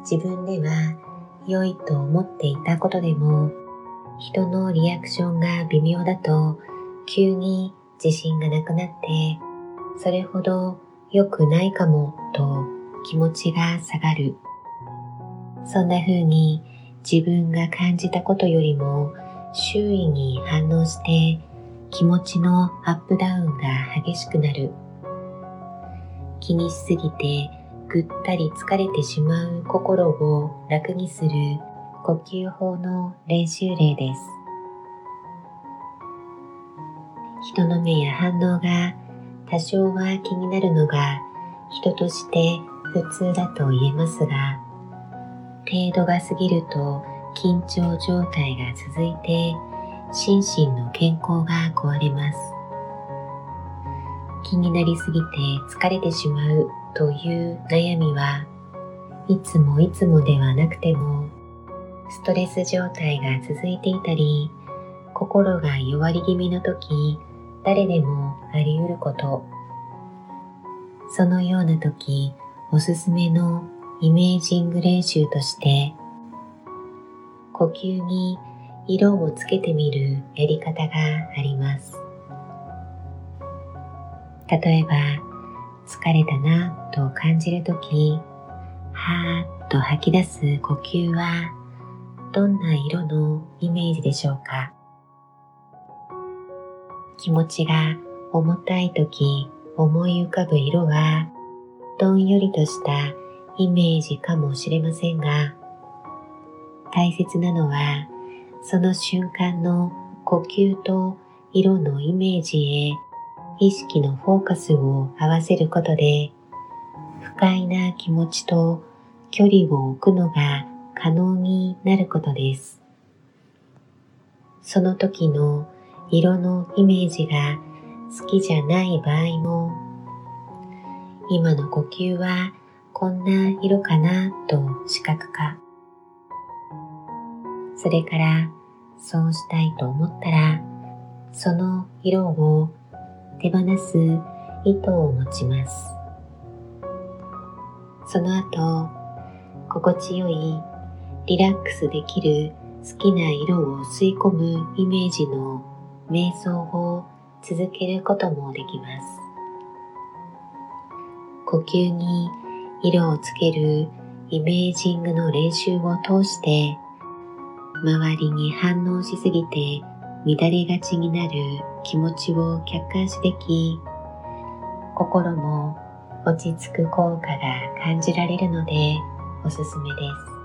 自分では良いと思っていたことでも人のリアクションが微妙だと急に自信がなくなってそれほど良くないかもと気持ちが下がる。そんな風に自分が感じたことよりも周囲に反応して気持ちのアップダウンが激しくなる。気にしすぎてぐったり疲れてしまう心を楽にする呼吸法の練習例です。人の目や反応が多少は気になるのが人として普通だと言えますが、程度が過ぎると緊張状態が続いて心身の健康が壊れます。気になりすぎて疲れてしまうという悩みはいつもいつもではなくてもストレス状態が続いていたり心が弱り気味の時誰でもあり得ることそのような時おすすめのイメージング練習として呼吸に色をつけてみるやり方があります。例えば、疲れたなと感じるとき、はーっと吐き出す呼吸はどんな色のイメージでしょうか？気持ちが重たいとき思い浮かぶ色はどんよりとしたイメージかもしれませんが大切なのはその瞬間の呼吸と色のイメージへ意識のフォーカスを合わせることで不快な気持ちと距離を置くのが可能になることです。その時の色のイメージが好きじゃない場合も今の呼吸はこんな色かなと視覚化それからそうしたいと思ったら、その色を手放す糸を持ちます。その後、心地よいリラックスできる好きな色を吸い込むイメージの瞑想を続けることもできます。呼吸に色をつけるイメージングの練習を通して周りに反応しすぎて乱れがちになる気持ちを客観視でき、心も落ち着く効果が感じられるのでおすすめです。